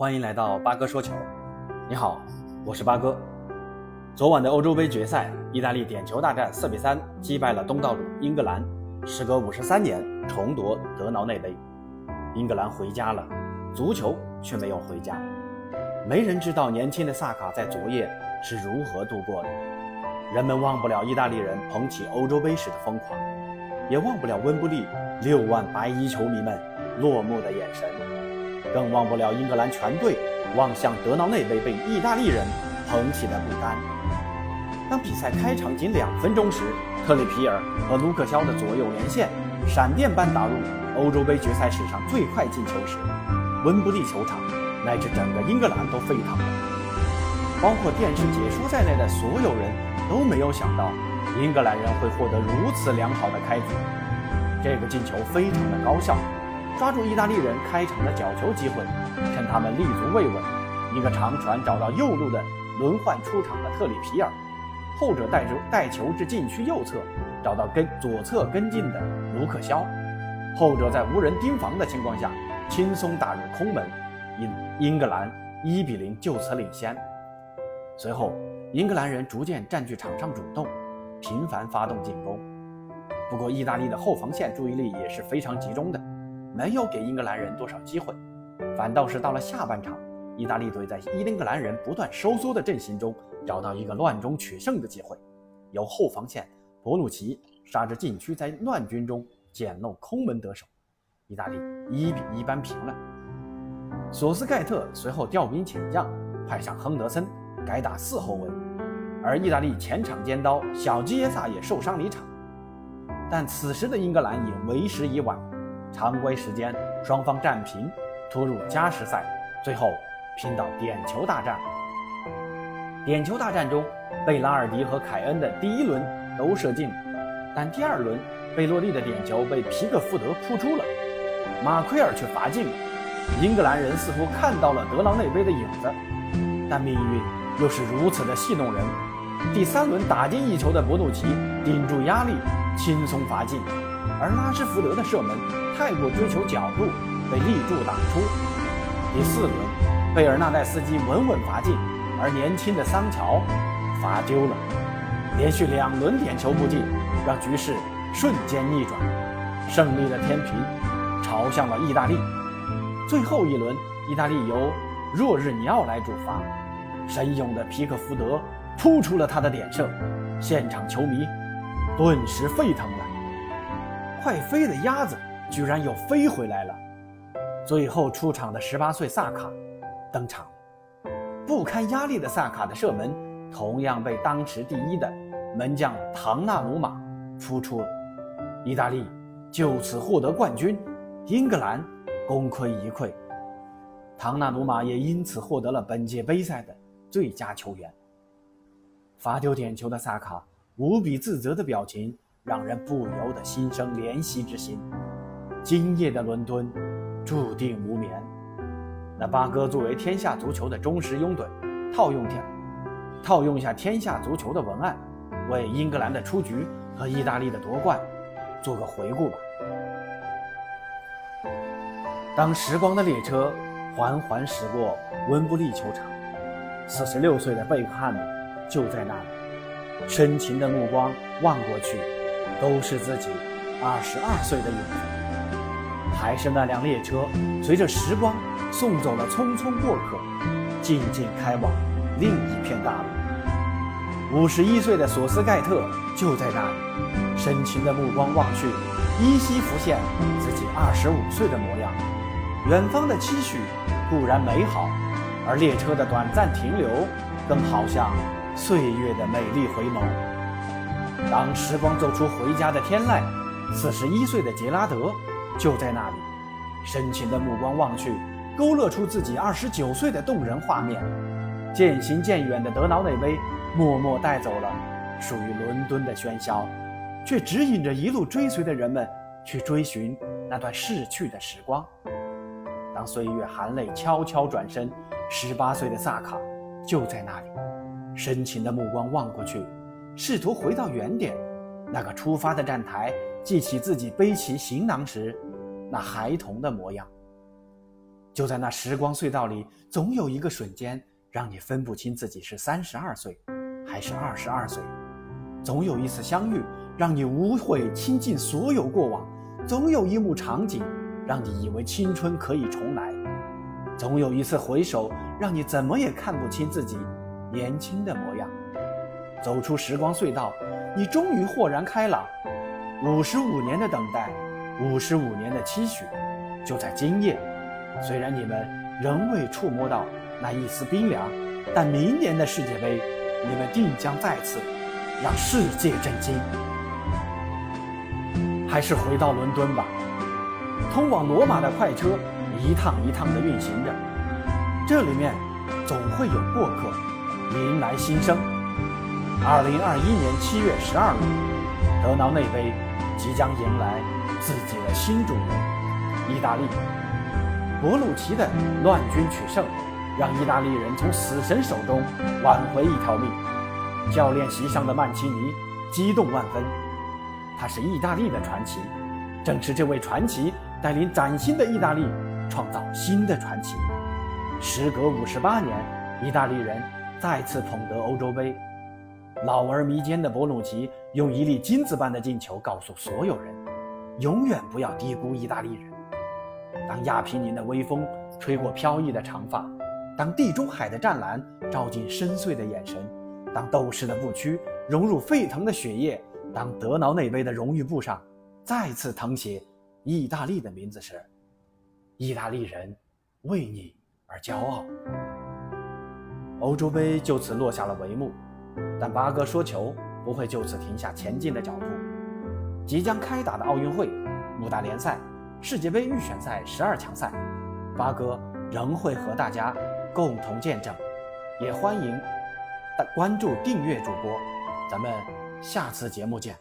欢迎来到八哥说球。你好，我是八哥。昨晚的欧洲杯决赛，意大利点球大战四比三击败了东道主英格兰，时隔五十三年重夺德劳内杯。英格兰回家了，足球却没有回家。没人知道年轻的萨卡在昨夜是如何度过的。人们忘不了意大利人捧起欧洲杯时的疯狂，也忘不了温布利六万白衣球迷们落寞的眼神，更忘不了英格兰全队望向德劳内杯被意大利人捧起的不甘。当比赛开场仅两分钟时，特里皮尔和卢克肖的左右连线，闪电般打入欧洲杯决赛史上最快进球时，温布利球场乃至整个英格兰都沸腾了。包括电视解说在内的所有人都没有想到，英格兰人会获得如此良好的开局。这个进球非常的高效，抓住意大利人开场的角球机会，趁他们立足未稳，一个长传找到右路的轮换出场的特里皮尔，后者带球带球至禁区右侧，找到跟左侧跟进的卢克肖，后者在无人盯防的情况下轻松打入空门，英英格兰一比零就此领先。随后，英格兰人逐渐占据场上主动，频繁发动进攻。不过，意大利的后防线注意力也是非常集中的，没有给英格兰人多少机会，反倒是到了下半场，意大利队在英格兰人不断收缩的阵型中找到一个乱中取胜的机会，由后防线博努奇杀至禁区，在乱军中捡漏空门得手，意大利一比一扳平了。索斯盖特随后调兵遣将，派上亨德森。改打四后卫，而意大利前场尖刀小基耶萨也受伤离场。但此时的英格兰已为时已晚，常规时间双方战平，突入加时赛，最后拼到点球大战。点球大战中，贝拉尔迪和凯恩的第一轮都射进，但第二轮贝洛利的点球被皮克福德扑出了，马奎尔却罚进了。英格兰人似乎看到了德劳内杯的影子，但命运。又是如此的戏弄人。第三轮打进一球的博努奇顶住压力，轻松罚进；而拉什福德的射门太过追求角度，被立柱挡出。第四轮，贝尔纳代斯基稳稳罚进，而年轻的桑乔罚丢了。连续两轮点球不进，让局势瞬间逆转，胜利的天平朝向了意大利。最后一轮，意大利由若日尼奥来主罚。神勇的皮克福德扑出了他的点射，现场球迷顿时沸腾了。快飞的鸭子居然又飞回来了。最后出场的十八岁萨卡登场，不堪压力的萨卡的射门同样被当时第一的门将唐纳鲁马扑出了。意大利就此获得冠军，英格兰功亏一篑。唐纳鲁马也因此获得了本届杯赛的。最佳球员。罚丢点球的萨卡无比自责的表情，让人不由得心生怜惜之心。今夜的伦敦注定无眠。那八哥作为天下足球的忠实拥趸，套用点，套用一下天下足球的文案，为英格兰的出局和意大利的夺冠做个回顾吧。当时光的列车缓缓驶过温布利球场。四十六岁的贝克汉姆就在那里，深情的目光望过去，都是自己二十二岁的影子。还是那辆列车，随着时光送走了匆匆过客，静静开往另一片大陆。五十一岁的索斯盖特就在那里，深情的目光望去，依稀浮现自己二十五岁的模样。远方的期许固然美好。而列车的短暂停留，更好像岁月的美丽回眸。当时光走出回家的天籁，四十一岁的杰拉德就在那里，深情的目光望去，勾勒出自己二十九岁的动人画面。渐行渐远的德劳内杯，默默带走了属于伦敦的喧嚣，却指引着一路追随的人们去追寻那段逝去的时光。当岁月含泪悄悄转身。十八岁的萨卡就在那里，深情的目光望过去，试图回到原点，那个出发的站台，记起自己背起行囊时那孩童的模样。就在那时光隧道里，总有一个瞬间，让你分不清自己是三十二岁还是二十二岁；总有一次相遇，让你无悔倾尽所有过往；总有一幕场景，让你以为青春可以重来；总有一次回首，让你怎么也看不清自己年轻的模样。走出时光隧道，你终于豁然开朗。五十五年的等待，五十五年的期许，就在今夜。虽然你们仍未触摸到那一丝冰凉，但明年的世界杯，你们定将再次让世界震惊。还是回到伦敦吧，通往罗马的快车一趟一趟地运行着，这里面总会有过客迎来新生。二零二一年七月十二日，德劳内杯。即将迎来自己的新主人——意大利。博鲁奇的乱军取胜，让意大利人从死神手中挽回一条命。教练席上的曼奇尼激动万分，他是意大利的传奇。正是这位传奇带领崭新的意大利创造新的传奇。时隔五十八年，意大利人再次捧得欧洲杯。老而弥坚的博努奇用一粒金子般的进球告诉所有人：永远不要低估意大利人。当亚平宁的微风吹过飘逸的长发，当地中海的湛蓝照进深邃的眼神，当斗士的不屈融入沸腾的血液，当德劳内杯的荣誉簿上再次誊写意大利的名字时，意大利人为你而骄傲。欧洲杯就此落下了帷幕。但八哥说球不会就此停下前进的脚步。即将开打的奥运会、五大联赛、世界杯预选赛十二强赛，八哥仍会和大家共同见证。也欢迎关注、订阅主播，咱们下次节目见。